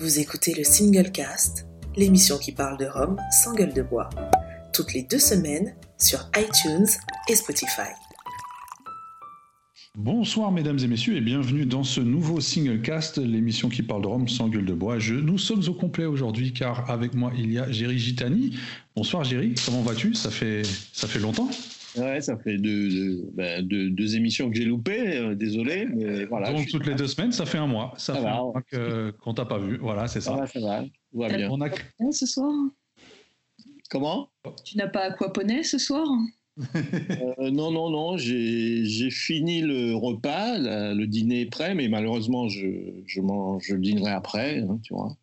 Vous écoutez le Single Cast, l'émission qui parle de Rome sans gueule de bois, toutes les deux semaines sur iTunes et Spotify. Bonsoir mesdames et messieurs et bienvenue dans ce nouveau single cast, l'émission qui parle de Rome sans gueule de bois. Je, nous sommes au complet aujourd'hui car avec moi il y a Géry Gitani. Bonsoir Géry, comment vas-tu? Ça fait, ça fait longtemps? Ouais, ça fait deux, ben, deux, émissions que j'ai loupées, euh, désolé. Mais voilà, Donc toutes les deux semaines, ça fait un mois. Ça, fait un mois qu'on t'a pas vu. Voilà, c'est ça. ça va, ça va. bien. On a... Ce soir? Comment? Tu n'as pas aquaponé ce soir? Euh, non, non, non, j'ai fini le repas, le dîner est prêt, mais malheureusement, je, je, mange, je dînerai après, hein, tu vois.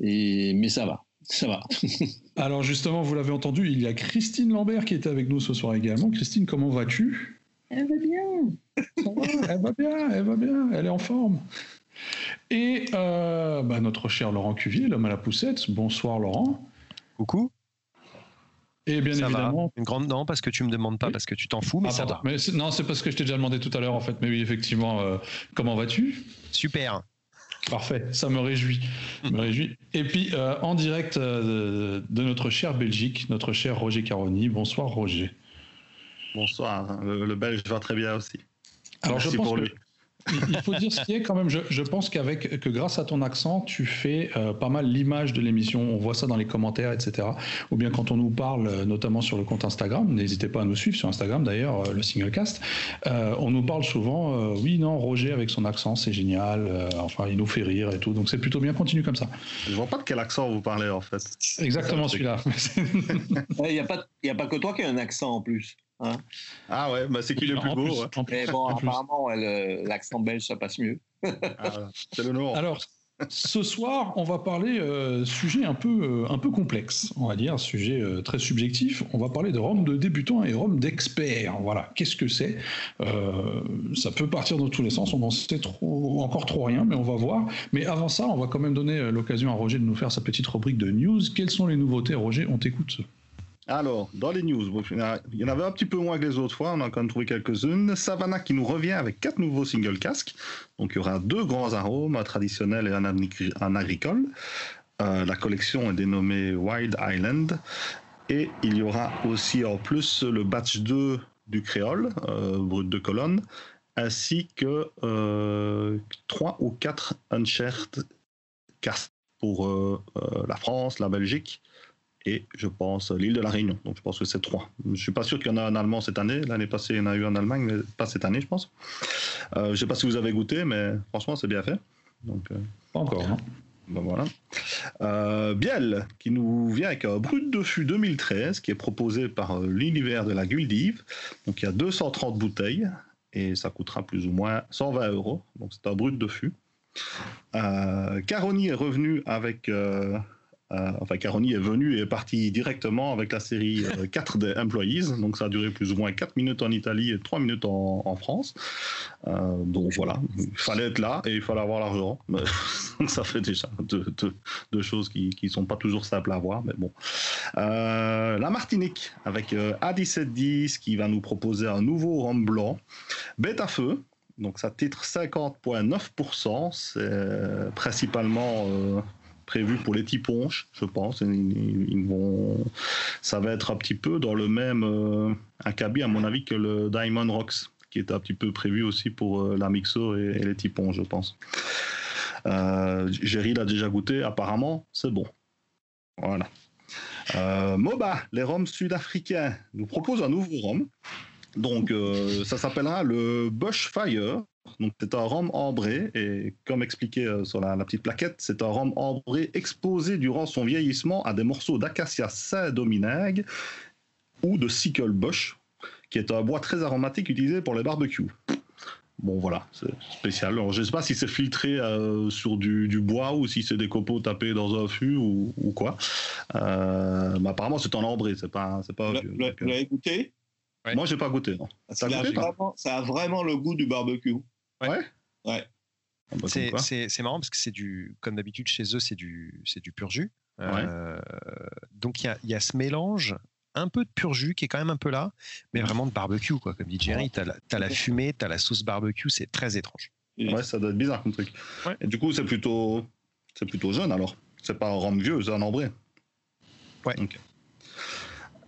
Et, mais ça va, ça va. Alors justement, vous l'avez entendu, il y a Christine Lambert qui était avec nous ce soir également. Christine, comment vas-tu? Elle va bien. elle va bien, elle va bien, elle est en forme. Et euh, bah, notre cher Laurent Cuvier, l'homme à la poussette. Bonsoir Laurent. Coucou. Et bien évidemment. Une grande non, parce que tu me demandes pas, parce que tu t'en fous, mais ah, ça va. Mais non, c'est parce que je t'ai déjà demandé tout à l'heure, en fait. Mais oui, effectivement, euh, comment vas-tu? Super. Parfait, ça me réjouit. me réjouit. Et puis, euh, en direct euh, de notre cher Belgique, notre cher Roger Caroni. Bonsoir, Roger. Bonsoir. Le, Belge va très bien aussi. Alors, je pense pour lui il faut dire ce qui est quand même. Je, pense qu'avec que grâce à ton accent, tu fais euh, pas mal l'image de l'émission. On voit ça dans les commentaires, etc. Ou bien quand on nous parle, euh, notamment sur le compte Instagram. N'hésitez pas à nous suivre sur Instagram d'ailleurs, euh, le Singlecast. on nous parle souvent. oui, non, Roger avec son accent, c'est génial. enfin, il nous fait rire et tout. Donc c'est plutôt bien. Continue comme ça. Je vois pas de quel accent vous parlez en fait. Exactement celui-là. Il n'y a pas, a pas que toi qui as un accent en plus. Hein ah ouais, bah c'est qu'il est plus beau. Mais bon, apparemment, l'accent belge, ça passe mieux. Ah, c'est le nom. Alors, ce soir, on va parler euh, sujet un peu, euh, un peu complexe, on va dire, sujet euh, très subjectif. On va parler de Rome de débutants et Rome d'experts. Voilà, qu'est-ce que c'est Ça peut partir dans tous les sens. On n'en sait trop, encore trop rien, mais on va voir. Mais avant ça, on va quand même donner l'occasion à Roger de nous faire sa petite rubrique de news. Quelles sont les nouveautés, Roger? On t'écoute. Alors, dans les news, il y en avait un petit peu moins que les autres fois, on a quand même trouvé quelques-unes. Savannah qui nous revient avec quatre nouveaux single casques. Donc, il y aura deux grands arômes, un traditionnel et un, agricole. Euh, la collection est dénommée Wild Island. Et il y aura aussi en plus le batch 2 du créole, euh, brut de colonne, ainsi que euh, ou quatre Uncharted casques pour la France, la Belgique et je pense l'île de la Réunion. Donc je pense que c'est trois. Je suis pas sûr qu'il y en a en allemand cette année. L'année passée, il y en a eu en Allemagne, mais pas cette année, je pense. Euh, je sais pas si vous avez goûté, mais franchement, c'est bien fait. Donc, euh, pas encore, non ben voilà. Euh, Biel, qui nous vient avec un brut de fût 2013, qui est proposé par euh, l'univers de la Guldive. Donc il y a 230 bouteilles, et ça coûtera plus ou moins 120 euros. Donc c'est un brut de fût. Caroni est revenu avec euh, enfin, Caroni est venu et est parti directement avec la série 4 euh, des Employees. Donc, ça a duré plus ou moins 4 minutes en Italie et 3 minutes en, France. Euh, donc, voilà. Il fallait être là et il fallait avoir l'argent. ça fait déjà deux, choses qui ne sont pas toujours simples à avoir. Mais bon. la Martinique avec A1710 qui va nous proposer un nouveau rhum blanc. Bête à feu. Donc ça titre 50,9%. C'est principalement prévu pour les Tiponches, je pense. Ils, vont, ça va être un petit peu dans le même euh, acabit, à mon avis, que le Diamond Rocks, qui est un petit peu prévu aussi pour euh, la Mixo et, les Tiponches, je pense. Euh, Jerry l'a déjà goûté, apparemment, c'est bon. Voilà. Euh, Moba, les roms sud-africains, nous propose un nouveau rhum. Donc, ça s'appellera le Bushfire. Donc c'est un rhum ambré et comme expliqué euh, sur la, petite plaquette, c'est un rhum ambré exposé durant son vieillissement à des morceaux d'acacia saint-domingue ou de sickle bush, qui est un bois très aromatique utilisé pour les barbecues. Bon voilà, c'est spécial. Alors, je ne sais pas si c'est filtré euh, sur du, bois ou si c'est des copeaux tapés dans un fût ou, quoi. Euh, mais apparemment c'est en ambré, c'est pas, c'est pas. Vous l'avez goûté? Moi j'ai pas goûté. Ça, a vraiment le goût du barbecue. Ouais. Ouais. Ah bah, c'est marrant parce que c'est du, comme d'habitude chez eux, c'est du, c'est du pur jus. Euh, donc il y a, y a, ce mélange, un peu de pur jus qui est quand même un peu là, mais vraiment de barbecue, quoi. Comme dit Jerry, tu as, la fumée, tu as la sauce barbecue, c'est très étrange. Ouais, ça doit être bizarre comme truc. Et du coup, c'est plutôt C'est plutôt jeune alors. C'est pas un rhum vieux, c'est un ambré. Ouais.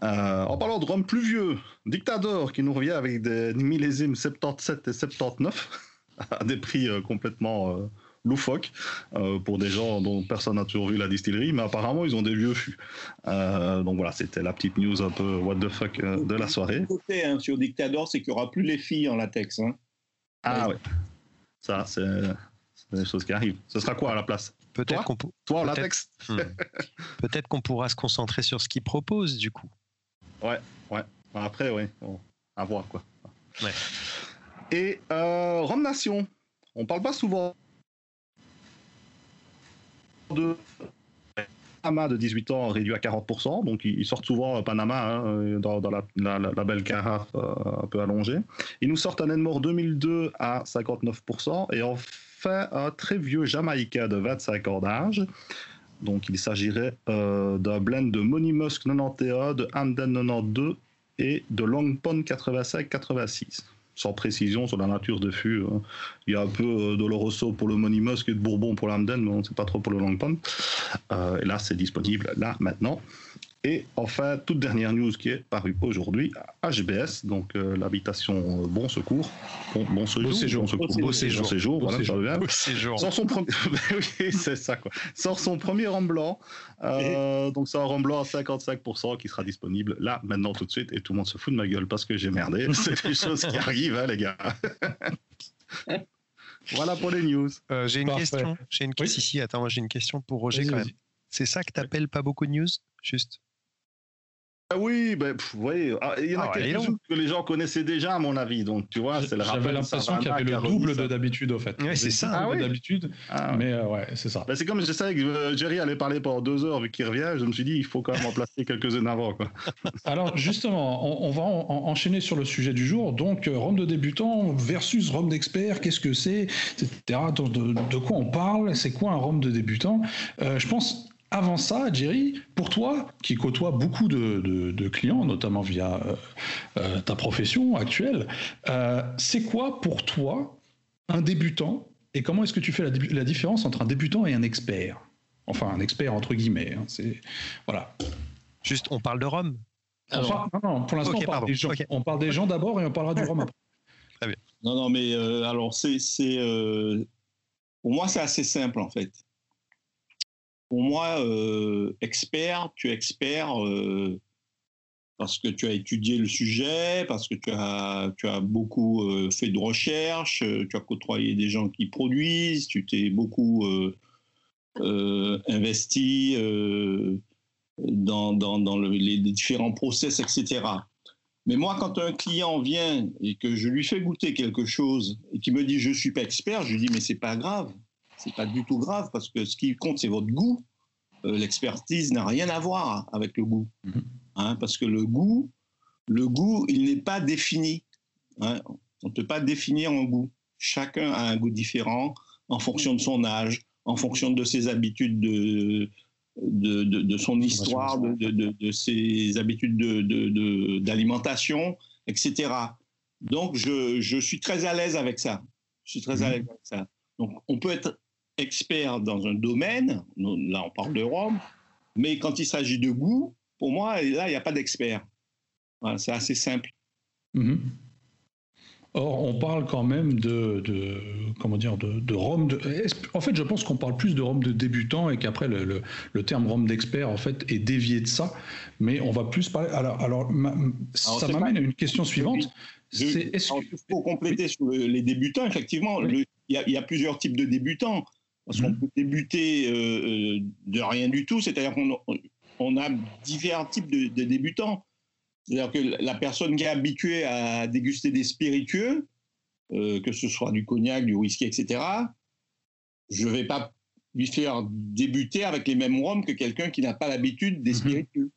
Euh, en parlant de rhum plus vieux, Dictador qui nous revient avec des millésimes 77 et 79 à des prix euh, complètement euh, loufoques pour des gens dont personne n'a toujours vu la distillerie, mais apparemment ils ont des vieux fûts. donc voilà, c'était la petite news un peu what the fuck de la soirée. Côté hein, sur Dictador, c'est qu'il n'y aura plus les filles en latex. Hein. Ah ouais, ça c'est des choses qui arrivent. Ce sera quoi à la place? Peut-être qu'on Toi, en latex? Hmm. Peut-être qu'on pourra se concentrer sur ce qu'ils proposent, du coup. Ouais, ouais. Après, ouais, à voir, quoi. Ouais. Et euh, Rome Nation, on parle pas souvent de Panama de 18 ans réduit à 40%, donc ils sortent souvent Panama hein, dans, la, belle carafe euh, un peu allongée. Ils nous sortent un Edmore 2002 à 59%, et enfin un très vieux Jamaïcain de 25 ans d'âge. Donc il s'agirait euh, d'un blend de Money Musk 91, de Hamden 92 et de Long Pond 85-86 sans précision sur la nature de fût. Hein. Il y a un peu euh, d'Oloroso pour le Musk et de Bourbon pour l'Amden, mais on ne sait pas trop pour le Long Pond. Euh, et là, c'est disponible là maintenant. Et enfin, toute dernière news qui est parue aujourd'hui, HBS, donc euh, l'habitation Bon Secours, bon, bon, séjour, bon séjour, bon séjour, voilà, séjour, beau séjour. Sort son premier, oui, c'est ça quoi. Sort son premier rhum blanc, euh, donc c'est un rhum blanc à 55% qui sera disponible là maintenant tout de suite et tout le monde se fout de ma gueule parce que j'ai merdé. c'est des choses qui arrivent, hein, les gars. voilà pour les news. Euh, j'ai une question. J'ai une question ici. Attends, j'ai une question pour Roger quand même. C'est ça que t'appelles pas beaucoup de news, juste oui, ben, voyez, ah, il y en a ah, quelques-uns que les gens connaissaient déjà, à mon avis. Donc, tu vois, c'est le J'avais l'impression qu'il y avait le double de d'habitude, au fait. Oui, c'est ça. Ah, d'habitude. Mais euh, ouais, c'est ça. Ben, c'est comme je savais que euh, Jerry allait parler pendant deux heures, vu qu'il revient. Je me suis dit, il faut quand même en placer quelques-uns avant. Quoi. Alors, justement, on, va enchaîner sur le sujet du jour. Donc, euh, Rome de débutant versus Rome d'expert, qu'est-ce que c'est, etc. De, de, quoi on parle C'est quoi un Rome de débutant? Je pense avant ça, Jerry, pour toi, qui côtoie beaucoup de, clients, notamment via euh, euh, ta profession actuelle, euh, c'est quoi pour toi un débutant et comment est-ce que tu fais la, différence entre un débutant et un expert? Enfin, un expert entre guillemets. Hein, c'est voilà. Juste, on parle de Rome? non, non, pour l'instant, on, parle des gens d'abord et on parlera du Rome après. Très bien. Non, non, mais alors, c'est, pour moi, c'est assez simple en fait pour moi, euh, expert, tu es expert euh, parce que tu as étudié le sujet, parce que tu as, tu as beaucoup euh, fait de recherche, tu as côtoyé des gens qui produisent, tu t'es beaucoup investi dans, dans, les différents process, etc. Mais moi, quand un client vient et que je lui fais goûter quelque chose et qui me dit je ne suis pas expert, je lui dis mais c'est pas grave c'est pas du tout grave parce que ce qui compte, c'est votre goût. Euh, l'expertise n'a rien à voir avec le goût. Mhm. Hein, parce que le goût, le goût, il n'est pas défini. Hein. On ne peut pas définir un goût. Chacun a un goût différent en fonction de son âge, en fonction de ses habitudes de, de, de, son histoire, de, de, ses habitudes d'alimentation, etc. Donc, je, je, suis très à l'aise avec ça. Je suis très à mhm. l'aise avec ça. Donc, on peut être expert dans un domaine, là on parle de Rome, mais quand il s'agit de goût, pour moi, là, il n'y a pas d'expert. c'est assez simple. Mhm. Or, on parle quand même de, comment dire, de, de Rome. De, en fait, je pense qu'on parle plus de Rome de débutant et qu'après le, le, terme Rome d'expert en fait est dévié de ça. Mais on va plus parler. Alors, alors, ça m'amène à une question suivante. C'est est-ce pour compléter sur les débutants, effectivement, il y, a plusieurs types de débutants. Parce qu'on mhm. peut débuter euh, euh, de rien du tout, c'est-à-dire qu'on on a différents types de, débutants. C'est-à-dire que la personne qui est habituée à déguster des spiritueux, euh, que ce soit du cognac, du whisky, etc., je ne vais pas lui faire débuter avec les mêmes rhums que quelqu'un qui n'a pas l'habitude des mhm. spiritueux.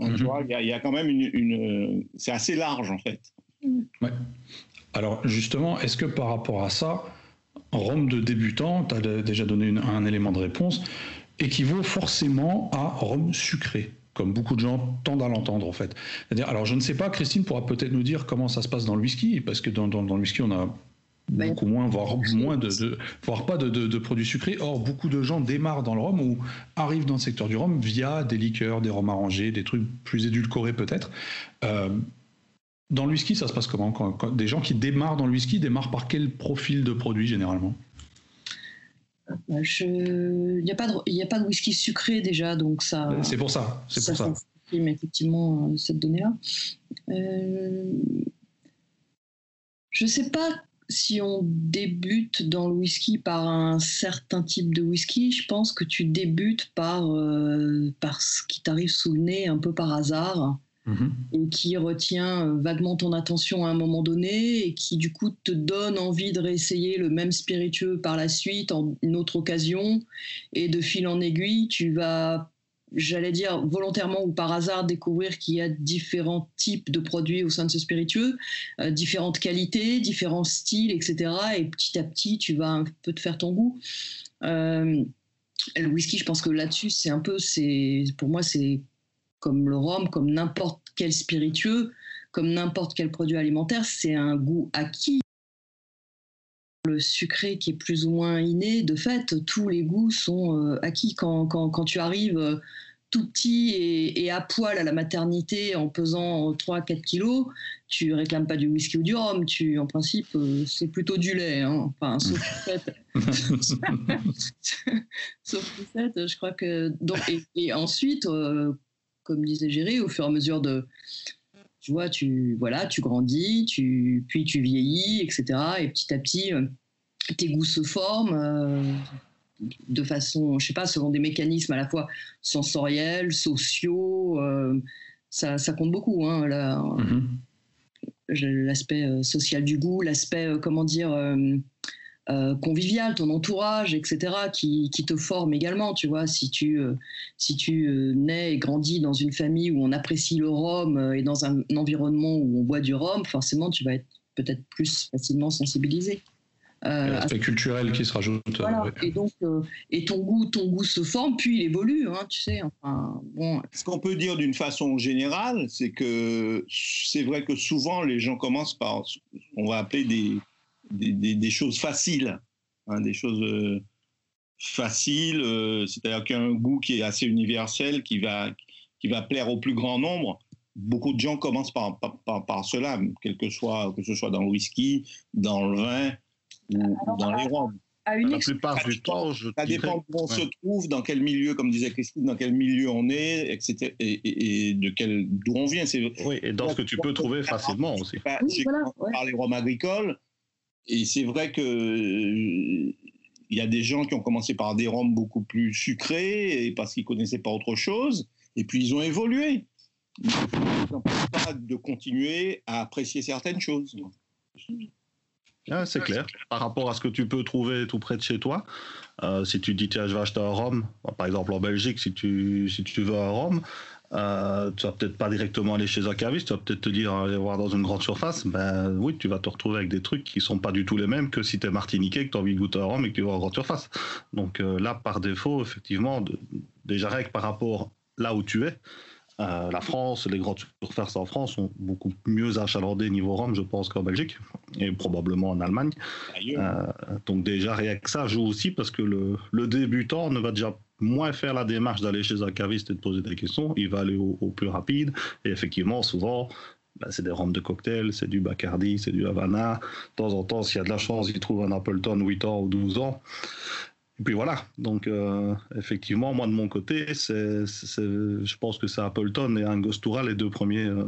Hein, mhm. il y, a quand même une. c'est assez large, en fait. Ouais. Alors, justement, est-ce que par rapport à ça, Rome de débutant, tu as déjà donné un élément de réponse, équivaut forcément à Rome sucré, comme beaucoup de gens tendent à l'entendre en fait. Alors je ne sais pas, Christine pourra peut-être nous dire comment ça se passe dans le whisky, parce que dans, le whisky on a beaucoup moins, voire moins de, voire pas de, produits sucrés. Or, beaucoup de gens démarrent dans le rhum ou arrivent dans le secteur du rhum via des liqueurs, des rhums arrangés, des trucs plus édulcorés peut-être. Euh, dans le whisky, ça se passe comment quand, Des gens qui démarrent dans le whisky démarrent par quel profil de produit généralement? Euh, Il n'y a, pas de... a pas de whisky sucré déjà, donc ça. Euh, c'est pour ça. C'est pour ça. effectivement cette donnée-là. Je ne sais pas si on débute dans le whisky par un certain type de whisky, je pense que tu débutes par, euh, par ce qui t'arrive sous le nez un peu par hasard mm-hmm. et qui retient euh, vaguement ton attention à un moment donné et qui du coup te donne envie de réessayer le même spiritueux par la suite en une autre occasion et de fil en aiguille, tu vas j'allais dire volontairement ou par hasard découvrir qu'il y a différents types de produits au sein de ce spiritueux, euh, différentes qualités, différents styles, etc. Et petit à petit, tu vas un peu te faire ton goût. Euh, le whisky, je pense que là-dessus, c'est un peu, c'est pour moi, c'est comme le rhum, comme n'importe quel spiritueux, comme n'importe quel produit alimentaire, c'est un goût acquis le sucré qui est plus ou moins inné, de fait, tous les goûts sont euh, acquis. Quand, quand, quand, tu arrives euh, tout petit et, à poil à la maternité en pesant 3-4 kilos, tu réclames pas du whisky ou du rhum. Tu, en principe, euh, c'est plutôt du lait. Hein. Enfin, sauf fait, sauf fait, je crois que. Donc, et, ensuite, comme disait Géry, au fur et à mesure de tu vois, tu, voilà, tu grandis, tu, puis tu vieillis, etc. Et petit à petit, euh, tes goûts se forment euh, de façon, je sais pas, selon des mécanismes à la fois sensoriels, sociaux. Euh, ça, ça, compte beaucoup, hein, mm-hmm. l'aspect social du goût, l'aspect, comment dire, euh, convivial, ton entourage, etc., qui, te forme également. Tu vois, si tu, euh, si tu euh, nais et grandis dans une famille où on apprécie le rhum et dans un, environnement où on boit du rhum, forcément, tu vas être peut-être plus facilement sensibilisé. L'aspect culturel qui se rajoute. Et donc, et ton goût, ton goût se forme, puis il évolue, hein, tu sais. Enfin, bon. Ce qu'on peut dire d'une façon générale, c'est que c'est vrai que souvent les gens commencent par, on va appeler des, des, choses faciles, hein, des choses euh, faciles, euh, c'est-à-dire qu'il y a un goût qui est assez universel, qui va, qui va plaire au plus grand nombre. Beaucoup de gens commencent par, par, cela, quel que soit, que ce soit dans le whisky, dans le vin ou dans les rhums. À une la plupart du temps, je Ça dépend où on se trouve, dans quel milieu, comme disait Christine, dans quel milieu on est, etc. Et, de quel d'où on vient. Oui, et dans ce que tu peux trouver facilement aussi. Par les rhums agricoles, et c'est vrai que euh, il y a des gens qui ont commencé par des rhums beaucoup plus sucrés et parce qu'ils connaissaient pas autre chose, et puis ils ont évolué. Ils n'ont pas de continuer à apprécier certaines choses. Ah, c'est clair. Par rapport à ce que tu peux trouver tout près de chez toi, euh, si tu dis tiens je vais acheter un rhum, par exemple en Belgique si tu si tu veux un rhum, euh, tu vas peut-être pas directement aller chez un caviste, tu vas peut-être te dire aller voir dans une grande surface. Ben oui, tu vas te retrouver avec des trucs qui sont pas du tout les mêmes que si tu es martiniquais, que tu as envie de goûter un rhum et que tu vas en grande surface. Donc euh, là, par défaut, effectivement, déjà règle par rapport là où tu es. Euh, la France, les grandes surfaces en France sont beaucoup mieux achalandées niveau rhum, je pense, qu'en Belgique et probablement en Allemagne. donc déjà rien que ça joue aussi parce que le, le débutant ne va déjà moins faire la démarche d'aller chez un caviste et de poser des questions, il va aller au, plus rapide. Et effectivement, souvent, bah, c'est des rhums de cocktail, c'est du Bacardi, c'est du Havana. De temps en temps, s'il y a de la chance, il trouve un Appleton 8 ans ou 12 ans. Et puis voilà, donc euh, effectivement, moi de mon côté, c'est, je pense que c'est Appleton et Angostura les deux premiers euh,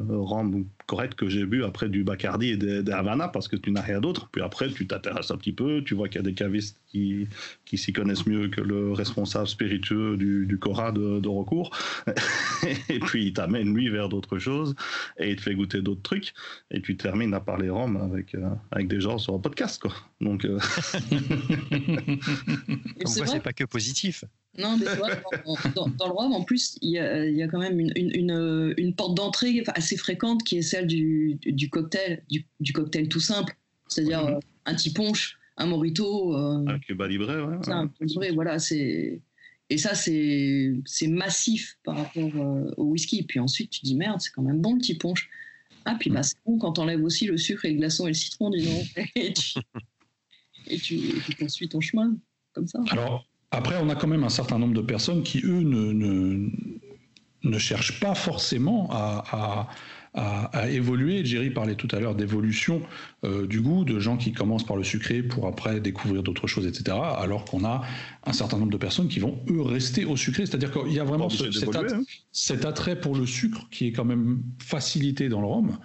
corrects que j'ai bu après du Bacardi et des, Havana parce que tu n'as rien d'autre. Puis après, tu t'intéresses un petit peu, tu vois qu'il y a des cavistes qui, qui s'y connaissent mieux que le responsable spiritueux du, du Cora de, recours. et puis il t'amène lui vers d'autres choses et il te fait goûter d'autres trucs. Et tu termines à parler rhum avec, euh, avec des gens sur un podcast. Quoi. Donc. Comme quoi, c'est pas que positif. Non, mais dans, dans, le rhum, en plus, il y a, il y a quand même une, une, une porte d'entrée assez fréquente qui est celle du, du cocktail, du, du, cocktail tout simple, c'est-à-dire euh, un petit punch, un morito. Euh, un Cuba Libre, ouais. Un Cuba Libre, voilà, c'est. Et ça, c'est massif par rapport euh, au whisky. Puis ensuite, tu dis merde, c'est quand même bon le petit punch. Ah, puis bah, c'est bon quand t'enlèves aussi le sucre et le glaçon et le citron, dis donc. et tu, tu poursuis ton chemin comme ça. Alors, après, on a quand même un certain nombre de personnes qui, eux, ne, ne, ne cherchent pas forcément à, à, évoluer. Jerry parlait tout à l'heure d'évolution euh, du goût, de gens qui commencent par le sucré pour après découvrir d'autres choses, etc. Alors qu'on a un certain nombre de personnes qui vont, eux, rester au sucré. C'est-à-dire qu'il y a vraiment hein. cet, attrait pour le sucre qui est quand même facilité dans le rhum,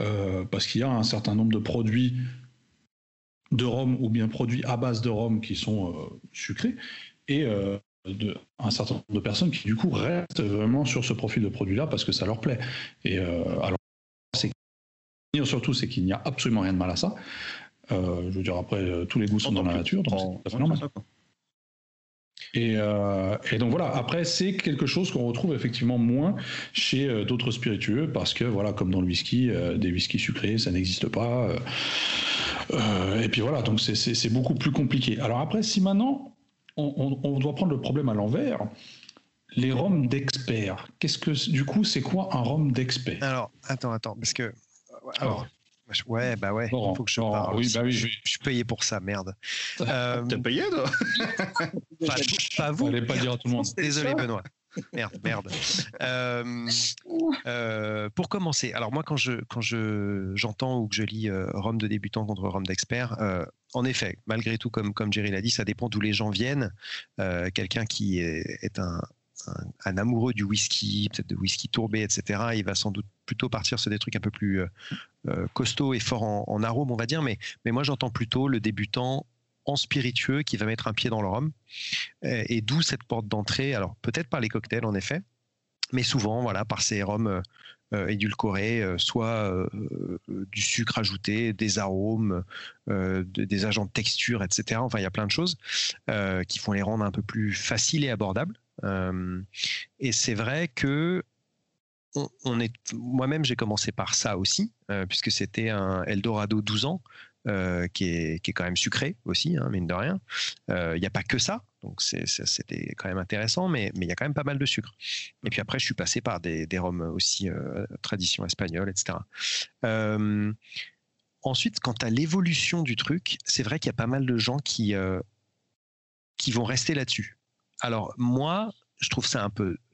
euh, parce qu'il y a un certain nombre de produits de rhum ou bien produits à base de rhum qui sont euh, sucrés. Et de, un certain nombre de personnes qui du coup restent vraiment sur ce profil de produit-là parce que ça leur plaît. Et euh, alors, c'est surtout, c'est qu'il n'y a absolument rien de mal à ça. Euh, je veux dire, après, euh, tous les goûts sont dans la nature, donc c'est normal. Et, et, donc voilà, après, c'est quelque chose qu'on retrouve effectivement moins chez d'autres spiritueux parce que, voilà, comme dans le whisky, des whiskies sucrés, ça n'existe pas. et puis voilà, donc c'est beaucoup plus compliqué. Alors après, si maintenant on, doit prendre le problème à l'envers. Les roms d'experts. Qu'est-ce que du coup, c'est quoi un rhum d'expert? Alors, attends, attends, parce que alors, Ouais, bah ouais, il faut que je parle. Oui, bah oui, je, suis payé pour ça, merde. Euh, T'es payé, toi? Pas, pas, vous. Pas dire à tout le monde. Désolé, Benoît. Merde, merde. Euh, euh, pour commencer, alors moi quand je quand je j'entends ou que je lis euh, Rome de débutant contre Rome d'expert, en effet, malgré tout, comme comme Jerry l'a dit, ça dépend d'où les gens viennent. Quelqu'un qui est, un, amoureux du whisky, peut-être de whisky tourbé, etc. Il va sans doute plutôt partir sur des trucs un peu plus costauds et forts en, en arôme, on va dire. Mais mais moi j'entends plutôt le débutant en spiritueux qui va mettre un pied dans le rhum. Et, d'où cette porte d'entrée, alors peut-être par les cocktails en effet, mais souvent voilà par ces rhums euh, édulcorés, euh, soit euh, du sucre ajouté, des arômes, des agents de texture, etc. Enfin, il y a plein de choses qui font les rendre un peu plus faciles et abordables. et c'est vrai que moi-même, j'ai commencé par ça aussi, puisque c'était un Eldorado 12 ans euh, qui, est, qui, est, quand même sucré aussi, hein, mine de rien. Euh, il n'y a pas que ça, donc c'était quand même intéressant, mais il y a quand même pas mal de sucre. Et puis après, je suis passé par des, des rhums aussi euh, tradition espagnole, etc. ensuite, quant à l'évolution du truc, c'est vrai qu'il y a pas mal de gens qui, qui vont rester là-dessus. Alors moi, je trouve ça un peu euh, euh,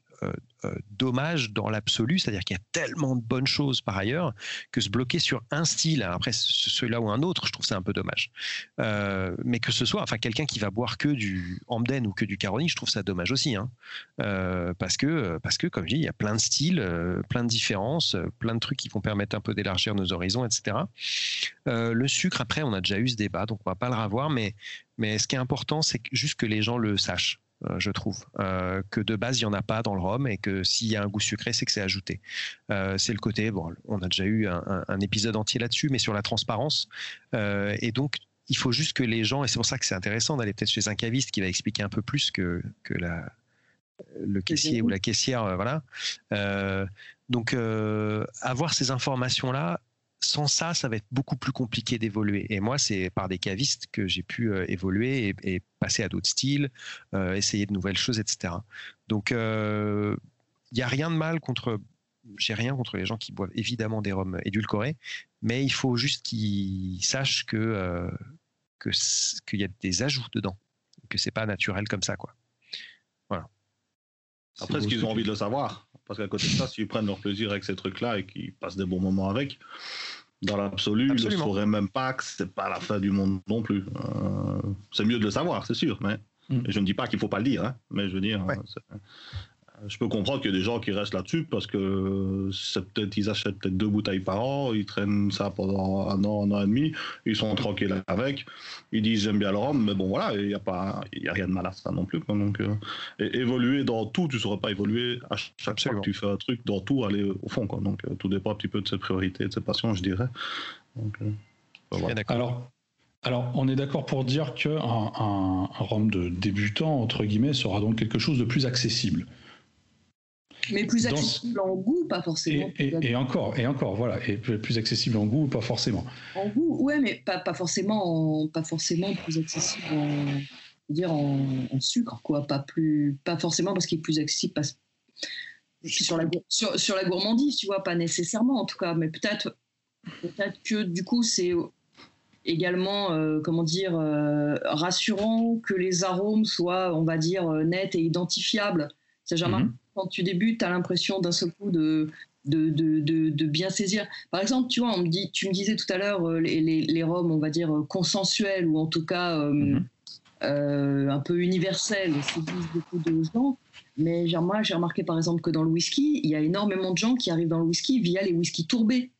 dommage dans l'absolu, c'est-à-dire qu'il y a tellement de bonnes choses par ailleurs que se bloquer sur un style, après celui-là ou un autre, je trouve ça un peu dommage. Euh, mais que ce soit, enfin quelqu'un qui va boire que du Amden ou que du Caroni, je trouve ça dommage aussi, hein. parce que parce que comme je dis, il y a plein de styles, plein de différences, plein de trucs qui vont permettre un peu d'élargir nos horizons, etc. le sucre, après, on a déjà eu ce débat, donc on va pas le revoir, mais mais ce qui est important, c'est juste que les gens le sachent. Euh, je trouve. Euh, que de base, il n'y en a pas dans le rhum et que s'il y a un goût sucré, c'est que c'est ajouté. Euh, c'est le côté, bon, on a déjà eu un, épisode entier là-dessus, mais sur la transparence. et donc, il faut juste que les gens, et c'est pour ça que c'est intéressant d'aller peut-être chez un caviste qui va expliquer un peu plus que, que la, le caissier ou la caissière, voilà. donc, avoir ces informations-là, sans ça, ça va être beaucoup plus compliqué d'évoluer. Et moi, c'est par des cavistes que j'ai pu euh, évoluer et, passer à d'autres styles, euh, essayer de nouvelles choses, etc. Donc, il euh, n'y a rien de mal contre. J'ai rien contre les gens qui boivent évidemment des rhums édulcorés, mais il faut juste qu'ils sachent que qu'il y a des ajouts dedans, que c'est pas naturel comme ça, quoi. Voilà. Après, ce qu'ils ont envie de le savoir Parce qu'à côté de ça, s'ils prennent leur plaisir avec ces trucs-là et qu'ils passent des bons moments avec, dans l'absolu, ils ne sauraient même pas que c'est pas la fin du monde non plus. Euh, c'est mieux de le savoir, c'est sûr, mais mm. je ne dis pas qu'il faut pas le dire, hein, mais je veux dire, je peux comprendre qu'il y a des gens qui restent là-dessus parce que c'est peut-être ils achètent peut-être deux bouteilles par an, ils traînent ça pendant un an, un an et demi, ils sont tranquilles avec, ils disent j'aime bien le rhum, mais bon voilà, il n'y a pas, il y a rien de mal à ça non plus. Donc euh, évoluer dans tout, tu ne saurais pas évoluer à chaque fois que tu fais un truc dans tout, aller au fond quoi. Donc euh, tout dépend un petit peu de ses priorités, de ses passions, je dirais. Donc, euh, ben Alors. Alors, on est d'accord pour dire qu'un un, un rhum de débutant, entre guillemets, sera donc quelque chose de plus accessible. Mais plus accessible en goût, pas forcément. Et, encore, et encore, voilà, et plus accessible en goût, pas forcément. En goût, ouais, mais pas, pas forcément, pas forcément plus accessible en, dire en, sucre, quoi, pas plus, pas forcément parce qu'il est plus accessible sur la sur, sur, la gourmandise, tu vois, pas nécessairement en tout cas, mais peut-être peut-être que du coup c'est également, comment dire, rassurant, que les arômes soient, on va dire, nets et identifiables. C'est jamais mhm. Quand tu débutes, tu as l'impression d'un seul coup de, de, de, de, bien saisir. Par exemple, tu vois, on me dit, tu me disais tout à l'heure les, les, les, roms, on va dire, consensuels ou en tout cas mhm. un peu universels, séduisent beaucoup de gens. Mais moi, j'ai remarqué par exemple que dans le whisky, il y a énormément de gens qui arrivent dans le whisky via les whisky tourbés.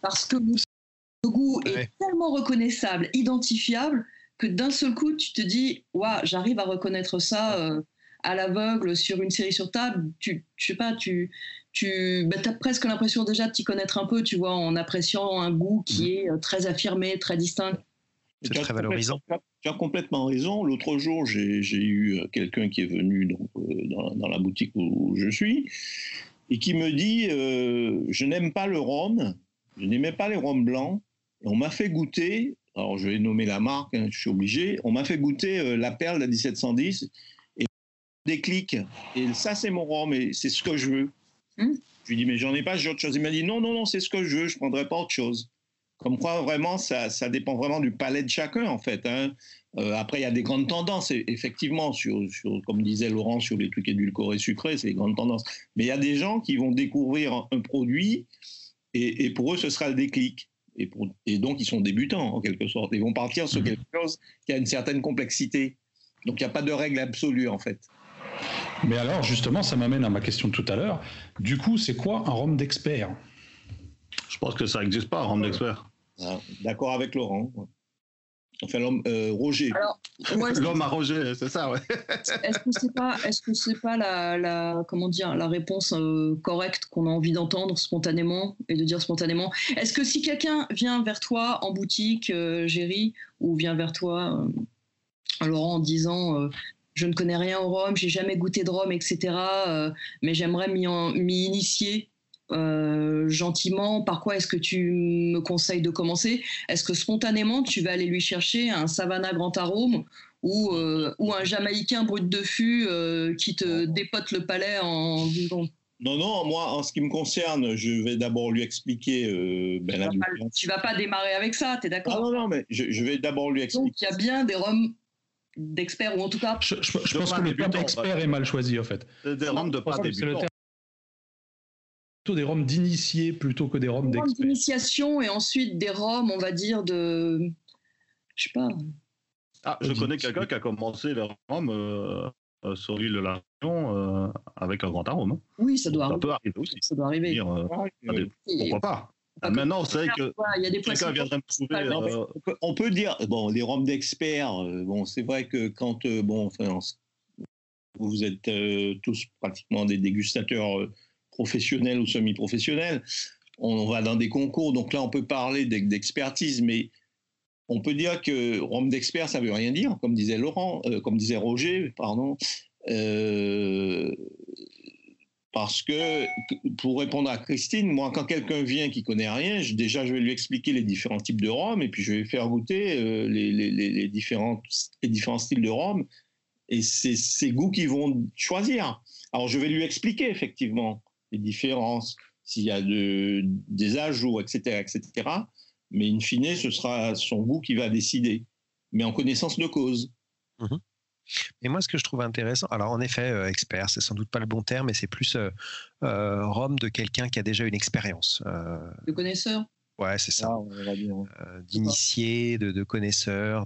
Parce que le goût est tellement reconnaissable, identifiable, que d'un seul coup, tu te dis, waouh, j'arrive à reconnaître ça euh, à l'aveugle sur une série sur table. Tu, je sais pas, tu, tu bah, as presque l'impression déjà de t'y connaître un peu, tu vois, en appréciant un goût qui mmh. est euh, très affirmé, très distinct. C'est très valorisant. Tu as complètement raison. L'autre jour, j'ai eu euh, quelqu'un qui est venu donc, euh, dans, la boutique où je suis et qui me dit euh, Je n'aime pas le rhum, je n'aimais pas les rhums blancs. Et on m'a fait goûter, alors je vais nommer la marque, hein, je suis obligé, on m'a fait goûter la perle de 1710 et déclic. Et ça, c'est mon rhum et c'est ce que je veux. Hmm. Je lui dis Mais j'en ai pas, j'ai autre chose. Il m'a dit Non, non, non, c'est ce que je veux, je ne prendrai pas autre chose. Comme quoi, vraiment, ça, ça, dépend vraiment du palais de chacun, en fait. Hein. Euh, après, il y a des grandes tendances, effectivement, sur, sur, comme disait Laurent, sur les trucs édulcorés sucrés, c'est des grandes tendances. Mais il y a des gens qui vont découvrir un produit et, et pour eux, ce sera le déclic. Et, pour, et, donc, ils sont débutants, en quelque sorte. Ils vont partir sur mmh. quelque chose qui a une certaine complexité. Donc, il n'y a pas de règle absolue, en fait. Mais alors, justement, ça m'amène à ma question de tout à l'heure. Du coup, c'est quoi un rhum d'expert? Je pense que ça n'existe pas, rhum d'expert. Ah, d'accord avec Laurent. Enfin, l'homme euh, Roger. L'homme à Roger, c'est ça, ouais. Est-ce que c'est pas, est-ce que c'est pas la, la, comment dire, la réponse euh, correcte qu'on a envie d'entendre spontanément et de dire spontanément? Est-ce que si quelqu'un vient vers toi en boutique, euh, Géry, ou vient vers toi, Laurent, en disant je ne connais rien au rhum, j'ai jamais goûté de rhum, etc., mais j'aimerais m'y, initier euh, gentiment, par quoi est-ce que tu me conseilles de commencer? Est-ce que spontanément, tu vas aller lui chercher un Savannah Grand Arôme ou, euh, ou un Jamaïcain brut de fût euh, qui te dépote le palais en Non, non, moi, en ce qui me concerne, je vais d'abord lui expliquer. Ben, tu, vas pas, vas pas démarrer avec ça, tu es d'accord Non, non, mais je, vais d'abord lui expliquer. Donc, il y a bien des rhums d'experts, ou en tout cas. Je, pense que le terme expert est mal choisi, en fait. Des rhums de pas débutants des roms d'initiés plutôt que des roms d'experts. d'initiation et ensuite des roms, on va dire, de. Je sais pas. Ah, je connais quelqu'un qui a commencé les roms euh, euh, sur l'île de la Réunion euh, avec un grand arôme. Hein. Oui, ça doit, ça peut arriver aussi. Ça doit arriver. pourquoi pas Maintenant, c'est vrai que quelqu'un viendrait me trouver. on, peut, dire, bon, les roms d'experts, bon, c'est vrai que quand, bon, enfin, vous êtes tous pratiquement des dégustateurs professionnel ou semi-professionnel. On va dans des concours, donc là on peut parler d'expertise, mais on peut dire que Rome d'expert, ça veut rien dire, comme disait Laurent, euh, comme disait Roger, pardon. Euh, parce que, pour répondre à Christine, moi, quand quelqu'un vient qui connaît rien, déjà, je vais lui expliquer les différents types de rhum, et puis je vais faire goûter euh, les, différents, les différents styles de rhum, et c'est ces goûts qu'ils vont choisir. Alors, je vais lui expliquer, effectivement les différences, s'il y a de, des ajouts, etc., etc. Mais in fine, ce sera son goût qui va décider, mais en connaissance de cause. Mhm. Et moi, ce que je trouve intéressant, alors en effet, euh, expert, c'est sans doute pas le bon terme, mais c'est plus euh, euh, Rome de quelqu'un qui a déjà une expérience. de connaisseur? Ouais, c'est ça. Ah, d'initié, de, de connaisseur,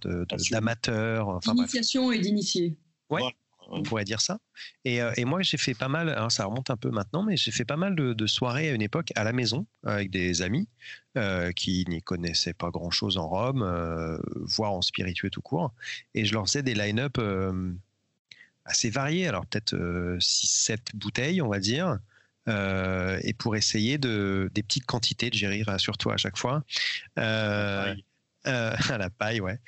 d'amateur. Enfin, D'initiation et d'initié. Ouais on pourrait dire ça. Et, euh, et moi, j'ai fait pas mal, hein, ça remonte un peu maintenant, mais j'ai fait pas mal de, soirées à une époque à la maison avec des amis euh, qui n'y connaissaient pas grand-chose en Rome, euh, voire en spiritueux tout court. Et je leur faisais des line-up assez variés, alors peut-être 6-7 bouteilles, on va dire. et pour essayer de, des petites quantités de gérer, rassure-toi à chaque fois. à la paille, ouais.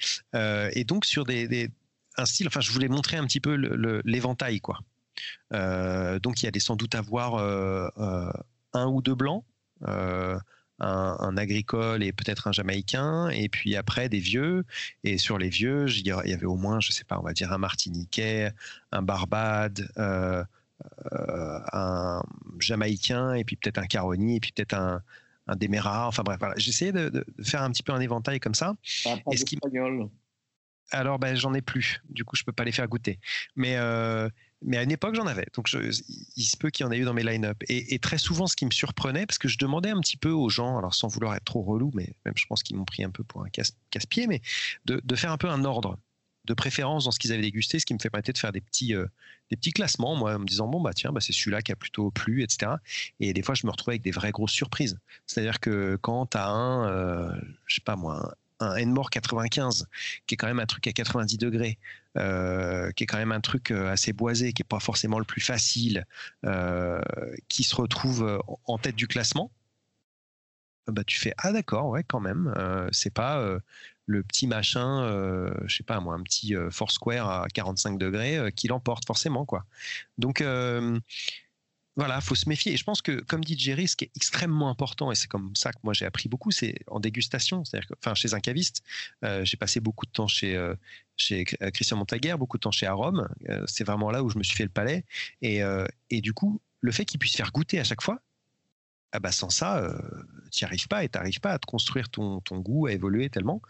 et donc sur des, un style. Enfin, je voulais montrer un petit peu l'éventail, quoi. Euh, donc, il y allait sans doute avoir euh, euh, un ou deux blancs. Un, agricole et peut-être un jamaïcain, et puis après des vieux. Et sur les vieux, il y avait au moins, je sais pas, on va dire un martiniquais, un barbade, un jamaïcain, et puis peut-être un caroni, et puis peut-être un, un. Enfin bref, voilà. j'essayais de, faire un petit peu un éventail comme ça. Et ce qui... Alors, ben, j'en ai plus. Du coup, je peux pas les faire goûter. Mais, euh, mais à une époque, j'en avais. Donc, il se peut qu'il y en ait eu dans mes line-up. Et, très souvent, ce qui me surprenait, parce que je demandais un petit peu aux gens, alors sans vouloir être trop relou, mais même je pense qu'ils m'ont pris un peu pour un casse-pied, mais de, faire un peu un ordre de préférence dans ce qu'ils avaient dégusté, ce qui me fait de faire des petits, euh, des petits classements, moi, en me disant, bon, bah tiens, bah, c'est celui-là qui a plutôt plu, etc. Et des fois, je me retrouvais avec des vraies grosses surprises. C'est-à-dire que quand tu as un, euh, je sais pas moi, un Enmore 95, qui est quand même un truc à 90 degrés, euh, qui est quand même un truc assez boisé, qui n'est pas forcément le plus facile, qui se retrouve en tête du classement, bah, tu fais ah d'accord ouais quand même c'est pas le petit machin, euh, je sais pas moi, un petit euh, Foursquare à 45 degrés euh, qui l'emporte forcément quoi. Donc voilà, faut se méfier. Et je pense que, comme dit Jerry, ce qui est extrêmement important, et c'est comme ça que moi j'ai appris beaucoup, c'est en dégustation. C'est-à-dire enfin, chez un caviste, j'ai passé beaucoup de temps chez, chez Christian Montaguer, beaucoup de temps chez Arome. c'est vraiment là où je me suis fait le palais. Et, et du coup, le fait qu'il puisse faire goûter à chaque fois, ah bah sans ça, euh, tu n'y arrives pas et tu n'arrives pas à te construire ton, goût, à évoluer tellement.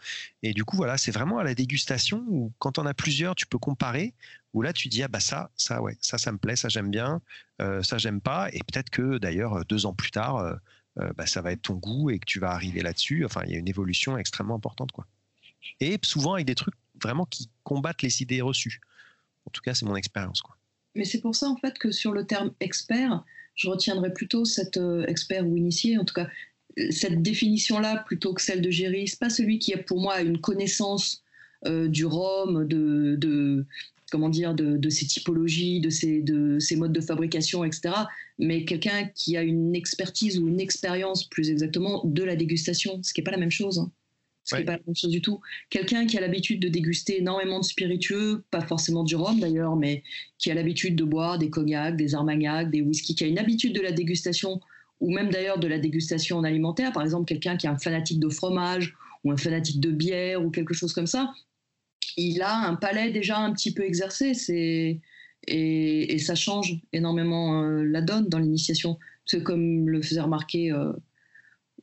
Et du coup, voilà, c'est vraiment à la dégustation où quand on a plusieurs, tu peux comparer, où là tu dis, ah bah ça, ça, ouais, ça, ça me plaît, ça j'aime bien, euh, ça j'aime pas. Et peut-être que d'ailleurs, deux ans plus tard, euh, bah, ça va être ton goût et que tu vas arriver là-dessus. Enfin, il y a une évolution extrêmement importante. quoi. Et souvent avec des trucs vraiment qui combattent les idées reçues. En tout cas, c'est mon expérience. quoi. Mais c'est pour ça, en fait, que sur le terme expert, je retiendrai plutôt cet euh, expert ou initié, en tout cas cette définition-là plutôt que celle de Géry. C'est pas celui qui a pour moi une connaissance euh, du rhum, de, comment dire, de, de, ses typologies, de ses, de ses modes de fabrication, etc. Mais quelqu'un qui a une expertise ou une expérience, plus exactement, de la dégustation, ce qui n'est pas la même chose. Hein ce qui n'est pas la même chose du tout. Quelqu'un qui a l'habitude de déguster énormément de spiritueux, pas forcément du rhum d'ailleurs, mais qui a l'habitude de boire des cognacs, des armagnacs, des whisky, qui a une habitude de la dégustation, ou même d'ailleurs de la dégustation alimentaire, par exemple quelqu'un qui est un fanatique de fromage, ou un fanatique de bière, ou quelque chose comme ça, il a un palais déjà un petit peu exercé, c'est... Et, ça change énormément euh, la donne dans l'initiation. Parce que comme le faisait remarquer... Euh,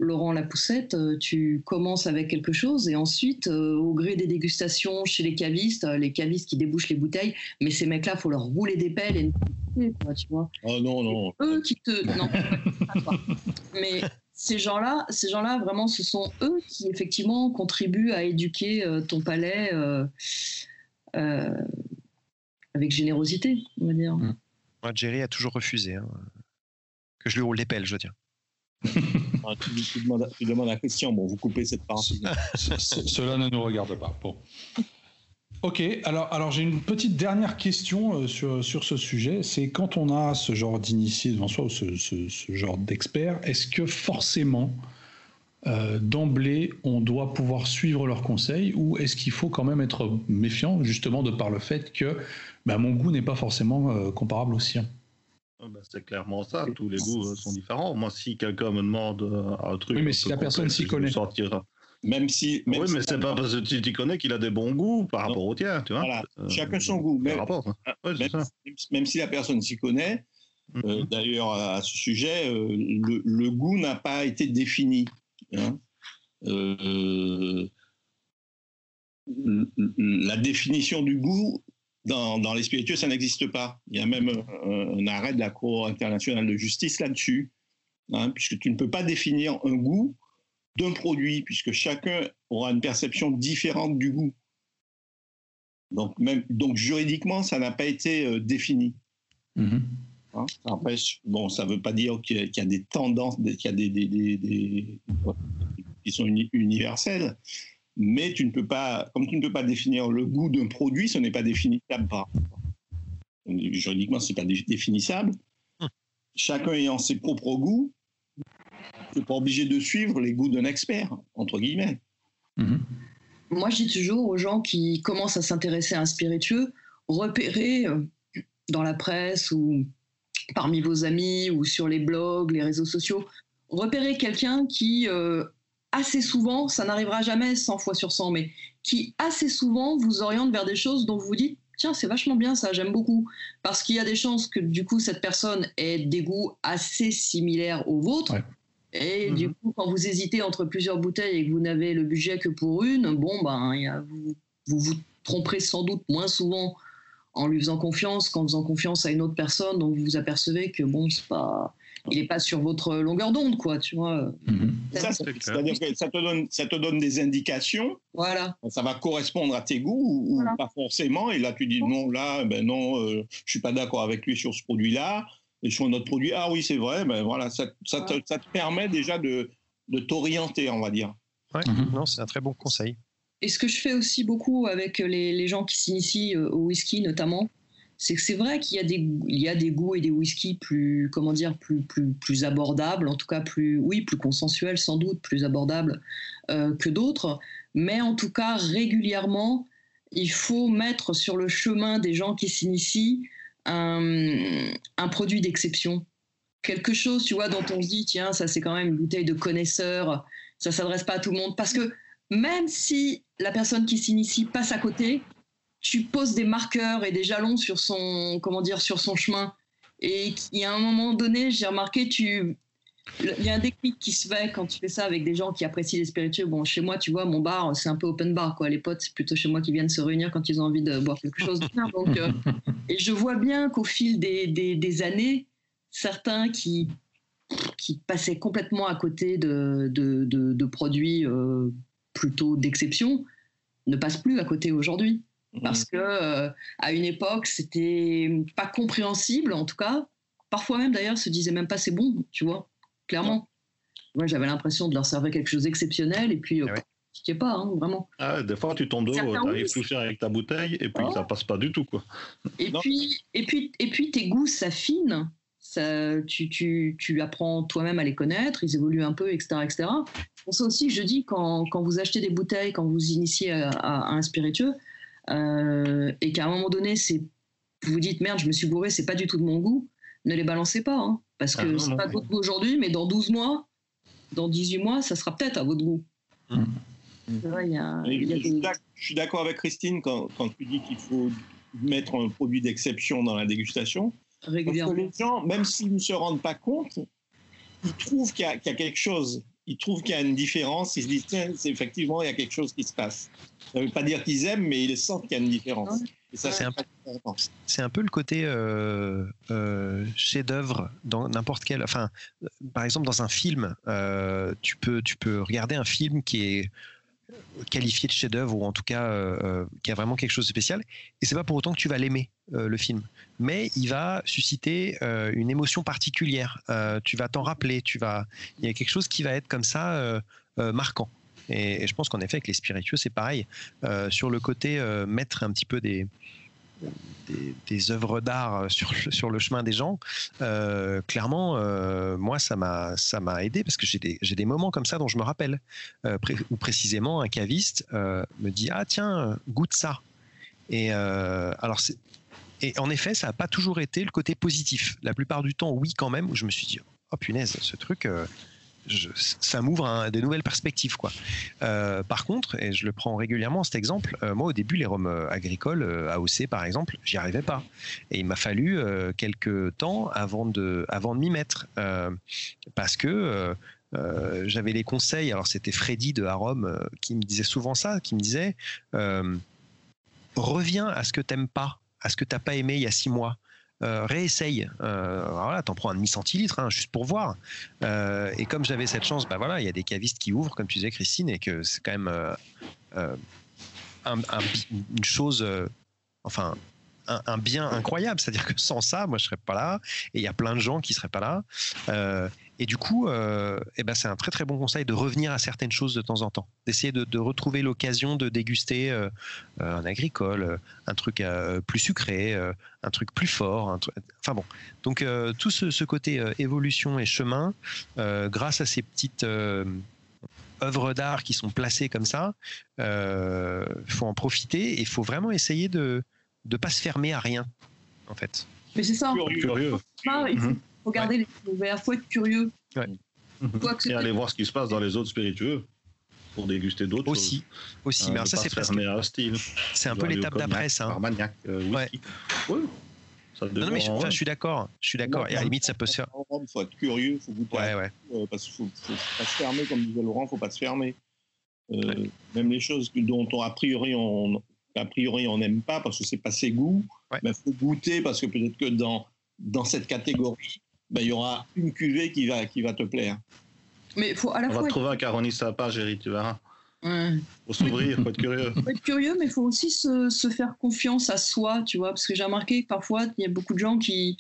Laurent Lapoussette, euh, tu commences avec quelque chose et ensuite, euh, au gré des dégustations chez les cavistes, euh, les cavistes qui débouchent les bouteilles, mais ces mecs-là, faut leur rouler des pelles et tu vois. Oh non, non. Eux qui te. Non, mais ces gens-là, ces gens-là, vraiment, ce sont eux qui, effectivement, contribuent à éduquer ton palais avec générosité, on va dire. Mmh. Moi, Jerry a toujours refusé hein, que je lui roule les pelles, je veux dire. Ah, tu, demandes, à Christian, bon, vous coupez cette partie. Cela ne nous regarde pas. Bon. Ok, alors, alors j'ai une petite dernière question euh, sur, sur ce sujet. C'est quand on a ce genre d'initié devant soi, ou ce, ce, genre d'expert, est-ce que forcément, euh, d'emblée, on doit pouvoir suivre leurs conseils ou est-ce qu'il faut quand même être méfiant, justement, de par le fait que bah, mon goût n'est pas forcément euh, comparable au sien? Ah bah, c'est clairement ça, tous les goûts euh, sont différents. Moi, si quelqu'un me demande euh, un truc. Oui, mais si la personne s'y connaît. Même si. oui, mais c'est pas parce que tu t'y connais qu'il a des bons goûts par rapport au tien, tu vois. Voilà, euh, chacun son goût. Même, rapport, hein. même, si la personne s'y connaît, mm-hmm. d'ailleurs, à ce sujet, le, goût n'a pas été défini. Hein. la définition du goût dans, les spiritueux, ça n'existe pas. Il y a même un, arrêt de la Cour internationale de justice là-dessus, hein, puisque tu ne peux pas définir un goût d'un produit, puisque chacun aura une perception différente du goût. Donc, même, donc juridiquement, ça n'a pas été euh, défini. Mm-hmm. Hein, bon, ça ne veut pas dire qu'il y, a des tendances, qu'il y a des, qui sont universelles, mais tu ne peux pas, comme tu ne peux pas définir le goût d'un produit, ce n'est pas définissable Juridiquement, ce n'est pas définissable. Hum. Chacun ayant ses propres goûts, tu n'es pas obligé de suivre les goûts d'un expert, entre guillemets. Mhm. Moi, je dis toujours aux gens qui commencent à s'intéresser à un spiritueux, repérez euh, dans la presse ou parmi vos amis ou sur les blogs, les réseaux sociaux, repérez quelqu'un qui euh, assez souvent, ça n'arrivera jamais 100 fois sur 100, mais qui assez souvent vous oriente vers des choses dont vous vous dites tiens, c'est vachement bien ça, j'aime beaucoup. Parce qu'il y a des chances que du coup, cette personne ait des goûts assez similaires aux vôtres. Et du mhm. coup, quand vous hésitez entre plusieurs bouteilles et que vous n'avez le budget que pour une, bon, ben, y a, vous, vous, vous tromperez sans doute moins souvent en lui faisant confiance qu'en faisant confiance à une autre personne. Donc vous vous apercevez que bon, c'est pas, il n'est pas sur votre longueur d'onde, quoi, tu vois. Mhm. C'est-à-dire que ça te, donne, ça te donne des indications. Voilà. Ça va correspondre à tes goûts ou, pas forcément. Et là, tu dis non, là, ben non, euh, je suis pas d'accord avec lui sur ce produit-là. Et sur notre produit, ah oui, c'est vrai. Ben voilà, ça, ça, te, ça, te, permet déjà de, de t'orienter, on va dire. Ouais, mhm. non, c'est un très bon conseil. Et ce que je fais aussi beaucoup avec les, les gens qui s'initient euh, au whisky, notamment, c'est vrai qu'il y a des goûts et des whiskies plus comment dire plus abordables en tout cas plus oui plus consensuels sans doute plus abordables euh, que d'autres. Mais en tout cas régulièrement il faut mettre sur le chemin des gens qui s'initient un, un produit d'exception. Quelque chose tu vois dont on se dit tiens ça c'est quand même une bouteille de connaisseur ça s'adresse pas à tout le monde. Parce que même si la personne qui s'initie passe à côté tu poses des marqueurs et des jalons sur son, comment dire, sur son chemin. Et il y a un moment donné, j'ai remarqué, tu, il y a un déclic qui se fait quand tu fais ça avec des gens qui apprécient les spiritueux. Bon, chez moi, tu vois, mon bar, c'est un peu open bar, quoi. Les potes, c'est plutôt chez moi qui viennent se réunir quand ils ont envie de boire quelque chose de bien. Donc, euh, et je vois bien qu'au fil des, des, des, années, certains qui, qui passaient complètement à côté de, de, de, produits euh, plutôt d'exception ne passent plus à côté aujourd'hui parce que euh, à une époque c'était pas compréhensible en tout cas. Parfois même d'ailleurs se disait même pas c'est bon tu vois clairement. Moi j'avais l'impression de leur servir quelque chose d'exceptionnel et puis euh, ah pas hein, vraiment. Ah, des fois tu tombes d'eau arrives tout cher avec ta bouteille et puis ça passe pas du tout quoi. Et puis et puis et puis tes goûts s'affinent ça, tu, tu, tu apprends toi-même à les connaître, ils évoluent un peu, etc. etc. Pour ça aussi, je dis, quand, quand vous achetez des bouteilles, quand vous initiez à, à un spiritueux, euh, et qu'à un moment donné, c'est, vous vous dites merde, je me suis bourré, c'est pas du tout de mon goût, ne les balancez pas, hein, parce que ah c'est pas de votre goût aujourd'hui, mais dans 12 mois, dans 18 mois, ça sera peut-être à votre goût. je, suis d'accord avec Christine quand, quand tu dis qu'il faut mettre un produit d'exception dans la dégustation. Régulièrement. Parce que les gens, même s'ils ne se rendent pas compte, ils trouvent qu'il y, y, a quelque chose. Ils trouvent qu'il y a une différence. Ils se disent, tiens, effectivement, il y a quelque chose qui se passe. Ça ne veut pas dire qu'ils aiment, mais ils sentent qu'il y a une différence. c'est un, peu le côté euh, euh, chef-d'œuvre dans n'importe quel. Enfin, par exemple, dans un film, euh, tu, peux, tu peux regarder un film qui est qualifié de chef-d'œuvre ou en tout cas qui a vraiment quelque chose de spécial. Et c'est pas pour autant que tu vas l'aimer le film, mais il va susciter une émotion particulière. tu vas t'en rappeler. Tu vas, il y a quelque chose qui va être comme ça marquant. Et, je pense qu'en effet, avec les spiritueux, c'est pareil. Euh, sur le côté euh, mettre un petit peu des, des, œuvres d'art sur, sur le chemin des gens, euh, clairement, moi, ça m'a, aidé parce que j'ai des, des moments comme ça dont je me rappelle, où précisément un caviste me dit Ah, tiens, goûte ça. Et alors, c'est, et en effet, ça n'a pas toujours été le côté positif. La plupart du temps, oui, quand même, où je me suis dit Oh punaise, ce truc, ça m'ouvre des nouvelles perspectives. Euh, par contre, et je le prends régulièrement cet exemple, euh, moi au début les euh, agricoles, AOC par exemple, j'y arrivais pas. Et il m'a fallu quelques temps avant de, m'y mettre. parce que j'avais les conseils, alors c'était Freddy de Arom qui me disait souvent ça, qui me disait reviens à ce que t'aimes pas, à ce que t'as pas aimé il y a six mois. Euh, réessaye. Euh, voilà, t'en prends un demi centilitre, hein, juste pour voir. Euh, et comme j'avais cette chance, bah voilà, il y a des cavistes qui ouvrent, comme tu disais, Christine, et que c'est quand même une chose, enfin, un, bien incroyable. C'est-à-dire que sans ça, moi, je serais pas là, et il y a plein de gens qui seraient pas là. Et du coup, euh, eh ben c'est un très très bon conseil de revenir à certaines choses de temps en temps, d'essayer de, retrouver l'occasion de déguster euh, un agricole, un truc euh, plus sucré, un truc plus fort. Enfin bon, donc tout ce, côté évolution et chemin, grâce à ces petites œuvres d'art qui sont placées comme ça, il faut en profiter et il faut vraiment essayer de ne pas se fermer à rien, en fait. Mais c'est ça. Curieux. Mhm faut garder les yeux ouverts, faut être curieux. Et aller voir ce qui se passe dans les autres spiritueux pour déguster d'autres aussi aussi mais ça c'est presque c'est un peu l'étape d'après ça Armagnac euh, whisky. ouais. non, mais je, suis d'accord. Je suis d'accord. Et à la limite, ça peut se faire. Il faut être curieux, il faut goûter. Ouais, ouais. Euh, parce qu'il faut, faut, pas se fermer, comme disait Laurent, il ne faut pas se fermer. Euh, même les choses dont on, a priori on a priori on n'aime pas parce que c'est pas ses goûts, il faut goûter parce que peut-être que dans, dans cette catégorie, ben, il y aura une cuvée qui va, qui va te plaire. Mais faut à la on fois va trouver un Caronis sympa, Géry, tu verras. Ouais. Faut s'ouvrir, faut être curieux. faut être curieux, mais il faut aussi se, se, faire confiance à soi, tu vois, parce que j'ai remarqué que parfois, il y a beaucoup de gens qui,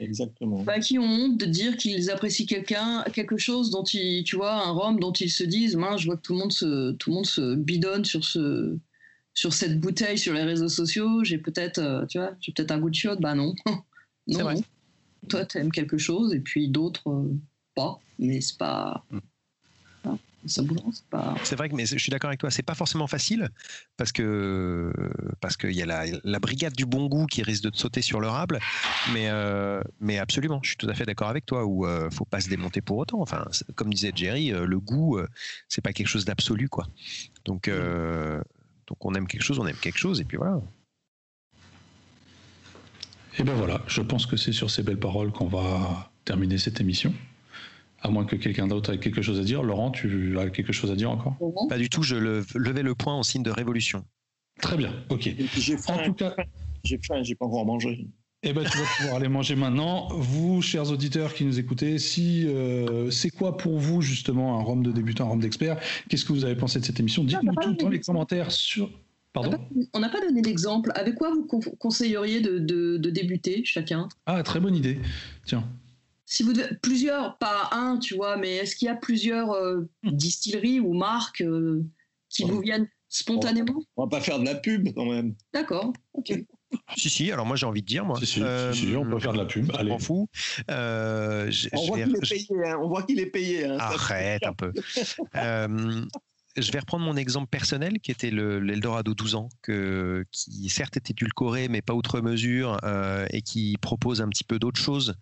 Exactement. Bah, qui ont honte de dire qu'ils apprécient quelqu'un, quelque chose dont ils, tu vois, un rhum dont ils se disent, mince, je vois que tout le monde se, tout le monde se bidonne sur ce, sur cette bouteille sur les réseaux sociaux. J'ai peut-être, euh, tu vois, j'ai peut-être un goût de chiotte. Bah non, non. Vrai. Toi, t'aimes quelque chose et puis d'autres euh, pas, mais c'est pas. Mm. Ça c'est pas. C'est vrai que mais je suis d'accord avec toi, c'est pas forcément facile parce que parce qu'il y a la, la, brigade du bon goût qui risque de te sauter sur le rable, mais euh, mais absolument, je suis tout à fait d'accord avec toi où euh, faut pas se démonter pour autant. Enfin, comme disait Jerry, euh, le goût c'est pas quelque chose d'absolu quoi. Donc donc on aime quelque chose, on aime quelque chose et puis voilà. Et ben voilà, je pense que c'est sur ces belles paroles qu'on va terminer cette émission. À moins que quelqu'un d'autre ait quelque chose à dire. Laurent, tu as quelque chose à dire encore? Pas du tout, je le, levais le point en signe de révolution. Très bien, ok. J'ai faim, en tout cas, j'ai faim, j'ai pas encore mangé. Eh ben, tu vas pouvoir aller manger maintenant. Vous, chers auditeurs qui nous écoutez, si euh, c'est quoi pour vous justement un rhum de débutant, un rhum d'expert? Qu'est-ce que vous avez pensé de cette émission? Dites-nous tout dans les commentaires sur. Pardon On n'a pas donné d'exemple. Avec quoi vous conseilleriez de, de, de débuter chacun? Ah, très bonne idée. Tiens si vous devez, plusieurs, pas un, tu vois, mais est-ce qu'il y a plusieurs euh, distilleries ou marques euh, qui ouais. vous viennent spontanément? On va pas faire de la pub quand même. D'accord, ok. Si, si, alors moi j'ai envie de dire, moi. Si, si, euh, si, si on peut faire de la pub. Je m'en fous. Euh, je, on, je voit vais... qu'il est payé, hein. on voit qu'il est payé. Hein. Arrête un peu. euh, je vais reprendre mon exemple personnel qui était l'Eldorado 12 ans, que, qui certes est édulcoré mais pas outre mesure euh, et qui propose un petit peu d'autres choses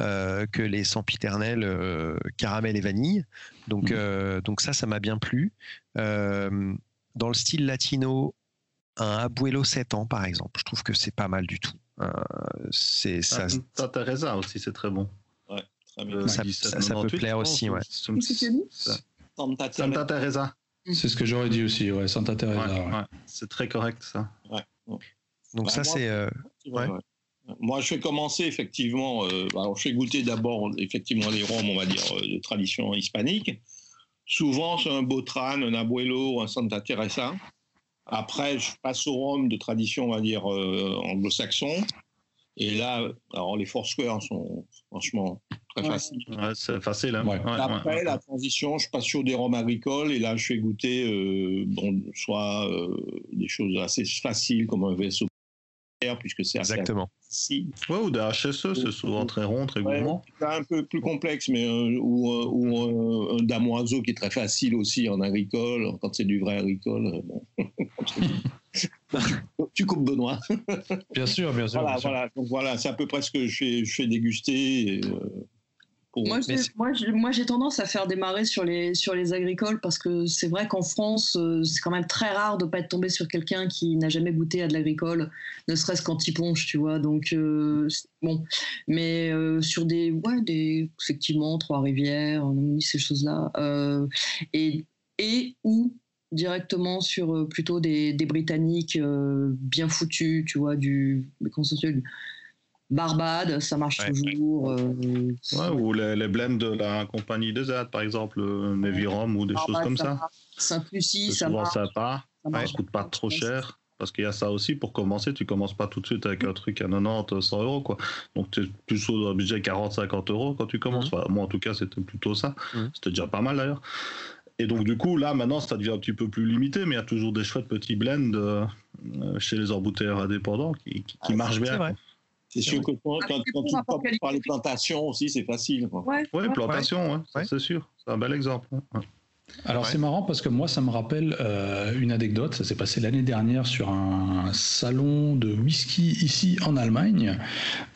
euh, que les sempiternels euh, caramel et vanille. Donc, mmh. donc ça, ça m'a bien plu. Euh, dans le style latino, un Abuelo 7 ans par exemple, je trouve que c'est pas mal du tout. Euh, c'est ça. Santa Teresa aussi, c'est très bon. Ouais, très bien. ça, ça, ça peut plaire aussi, ouais. Santa Teresa. C'est ce que j'aurais dit aussi, ouais, Santa Teresa. Ouais, ouais. C'est très correct ça. Donc bah, ça c'est. Euh... Moi, je vais commencer effectivement. Euh, alors, je vais goûter d'abord effectivement les rhums, on va dire, de tradition hispanique. Souvent, c'est un Botran, un Abuelo, un Santa Teresa. Après, je passe au rhum de tradition, on va dire, euh, anglo-saxon. Et là, alors les Foursquare sont franchement très ouais. faciles. Ouais, c'est facile. Hein. Ouais. Après, la transition, je passe sur des rhums agricoles et là, je fais goûter euh, bon, soit euh, des choses assez faciles comme un vaisseau puisque c'est exactement. si ouais, ou des HSE c'est souvent très rond très gourmand. ouais, un peu plus complexe mais euh, ou, ou un damoiseau qui est très facile aussi en agricole quand c'est du vrai agricole bon. Tu coupes Benoît. Bien sûr bien sûr voilà bien sûr. voilà. Donc voilà c'est à peu près ce que je fais je fais déguster et, euh, pour... Moi, j'ai, moi, moi, j'ai tendance à faire démarrer sur les, sur les agricoles parce que c'est vrai qu'en France, euh, c'est quand même très rare de ne pas être tombé sur quelqu'un qui n'a jamais goûté à de l'agricole, ne serait-ce qu'en tiponche, tu vois. Donc, euh, bon. Mais euh, sur des, ouais, des, effectivement, Trois-Rivières, ces choses-là. Et, et ou directement sur plutôt des, des Britanniques bien foutus, tu vois, du. Comment ça s'appelle? Barbade, ça marche ouais, toujours. Ouais. Euh, ouais, ou les, les, blends de la compagnie des Z, par exemple, Nevirom ou des Barbade, choses comme ça. C'est ça souvent marche. sympa, Ça marche. ça coûte pas trop cher. Parce qu'il y a ça aussi, pour commencer, tu commences pas tout de suite avec un truc à 90, 100 euros, quoi. Donc tu es plus dans un budget 40, 50 euros quand tu commences. Mhm. Enfin, moi, en tout cas, c'était plutôt ça. Mhm. C'était déjà pas mal d'ailleurs. Et donc, du coup, là, maintenant, ça devient un petit peu plus limité, mais il y a toujours des chouettes petits blends euh, chez les embouteilleurs indépendants qui, qui, qui Ah, marchent c'est bien. C'est sûr que quand, quand, quand tu passes par les plantations aussi, c'est facile. Ouais, Oui, ouais. plantation, Ouais. c'est sûr. C'est un bel exemple. Alors Ouais. c'est marrant parce que moi ça me rappelle euh, une anecdote, ça s'est passé l'année dernière sur un salon de whisky ici en Allemagne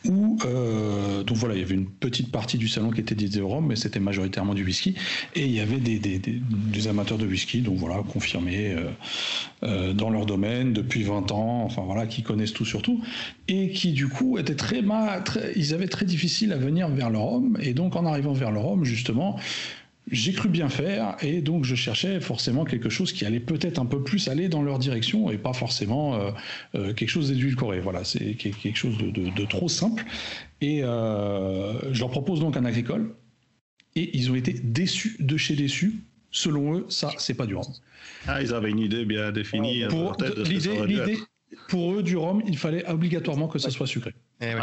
où euh, donc voilà, il y avait une petite partie du salon qui était dédiée au rhum, mais c'était majoritairement du whisky. Et il y avait des, des, des, amateurs de whisky, donc voilà, confirmés euh, dans leur domaine depuis 20 ans, enfin voilà, qui connaissent tout sur tout, et qui du coup étaient très, très ils avaient très difficile à venir vers le rhum. Et donc en arrivant vers le rhum, justement, j'ai cru bien faire et donc je cherchais forcément quelque chose qui allait peut-être un peu plus aller dans leur direction et pas forcément euh, euh, quelque chose d'édulcoré. Voilà, c'est quelque chose de, trop simple. Et euh, je leur propose donc un agricole et ils ont été déçus de chez déçus. Selon eux, ça, c'est pas du rhum. Ah, ils avaient une idée bien définie. Pour, l'idée, pour eux, du rhum, il fallait obligatoirement que ça soit sucré. Eh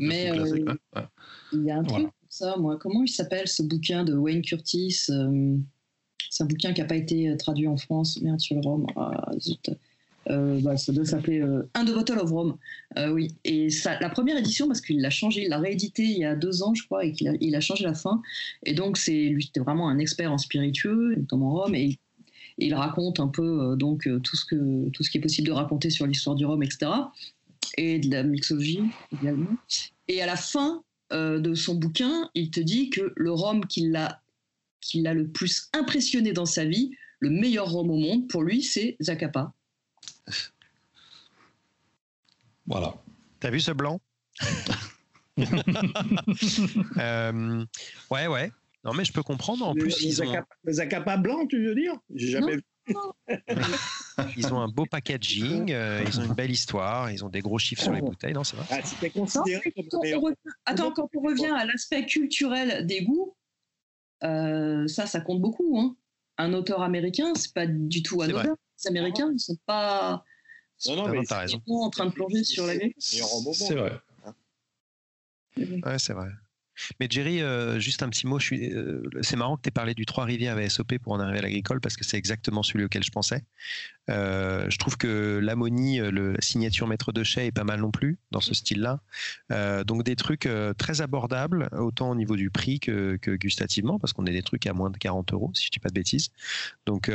Mais il y a un truc ça, moi. Comment il s'appelle ce bouquin de Wayne Curtis euh, C'est un bouquin qui n'a pas été euh, traduit en France. Merde, sur le rhum. Ah, euh, bah, ça doit s'appeler Un de Bottle of Rome. oui. Et ça, la première édition, parce qu'il l'a changé, il l'a réédité il y a deux ans, je crois, et qu'il a, il a changé la fin. Et donc, c'est lui, c'était vraiment un expert en spiritueux, notamment rhum, et il raconte un peu donc tout ce que tout ce qui est possible de raconter sur l'histoire du rhum, etc. Et de la mixologie également. Et à la fin, euh, de son bouquin, il te dit que le rhum qui l'a le plus impressionné dans sa vie, le meilleur rhum au monde, pour lui, c'est Zacapa. Voilà. T'as vu ce blanc? Euh, Ouais, ouais. Non, mais je peux comprendre. En plus, ils ont... Zacapa blanc, tu veux dire? J'ai jamais vu. ils ont un beau packaging, euh, ils ont une belle histoire, ils ont des gros chiffres sur les bouteilles, non, c'est vrai ah, Attends, quand on revient à l'aspect culturel des goûts, euh, ça, ça compte beaucoup. Hein. Un auteur américain, c'est pas du tout anodin. Les Américains, ils sont pas. Non, non, mais as raison. en train de plonger sur la vie. C'est vrai. Ouais, c'est vrai. Mais Jerry, euh, juste un petit mot. Euh, c'est marrant que tu aies parlé du Trois-Rivières SOP pour en arriver à l'agricole parce que c'est exactement celui auquel je pensais. Euh, je trouve que l'ammonie, la signature maître de chai est pas mal non plus dans ce style-là. donc des trucs très abordables, autant au niveau du prix que, gustativement, parce qu'on a des trucs à moins de 40 euros, si je dis pas de bêtises. Donc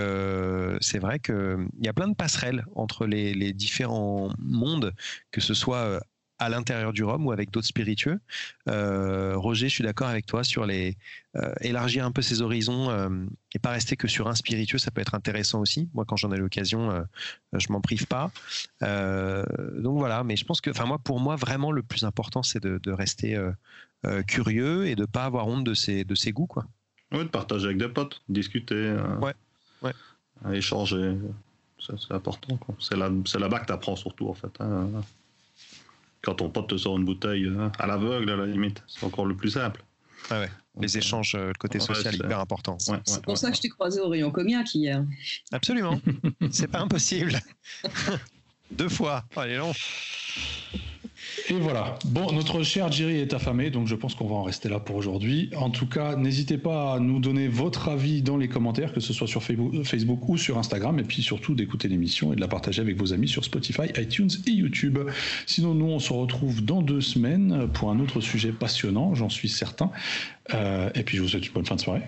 c'est vrai qu'il y a plein de passerelles entre les, les différents mondes, que ce soit à l'intérieur du rhum ou avec d'autres spiritueux. Euh, Roger, je suis d'accord avec toi sur les euh, élargir un peu ses horizons euh, et pas rester que sur un spiritueux, ça peut être intéressant aussi. Moi, quand j'en ai l'occasion, je m'en prive pas. donc voilà, mais je pense que, enfin moi, pour moi, vraiment le plus important, c'est de, rester curieux et de pas avoir honte de ses de ses goûts, quoi. Oui, de partager avec des potes, discuter, ouais, ouais. échanger, c'est important. C'est là, c'est là-bas que tu apprends surtout en fait. Hein quand ton pote te sort une bouteille hein, à l'aveugle, à la limite, c'est encore le plus simple. Ah ouais. Les échanges, euh, le côté social est hyper important. c'est pour ça que je t'ai croisé au rayon comiac hier. Absolument. c'est pas impossible. Deux fois. Oh, est long. Et voilà. Bon, notre cher Jerry est affamé, donc je pense qu'on va en rester là pour aujourd'hui. En tout cas, n'hésitez pas à nous donner votre avis dans les commentaires, que ce soit sur Facebook ou sur Instagram, et puis surtout d'écouter l'émission et de la partager avec vos amis sur Spotify, iTunes et YouTube. Sinon, nous, on se retrouve dans deux semaines pour un autre sujet passionnant, j'en suis certain. Euh, et puis, je vous souhaite une bonne fin de soirée.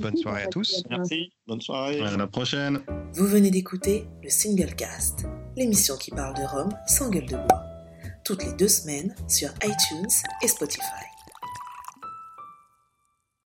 Bonne soirée à tous. Merci. Bonne soirée. À la prochaine. Vous venez d'écouter le Single Cast, l'émission qui parle de Rome sans gueule de bois toutes les deux semaines sur iTunes et Spotify.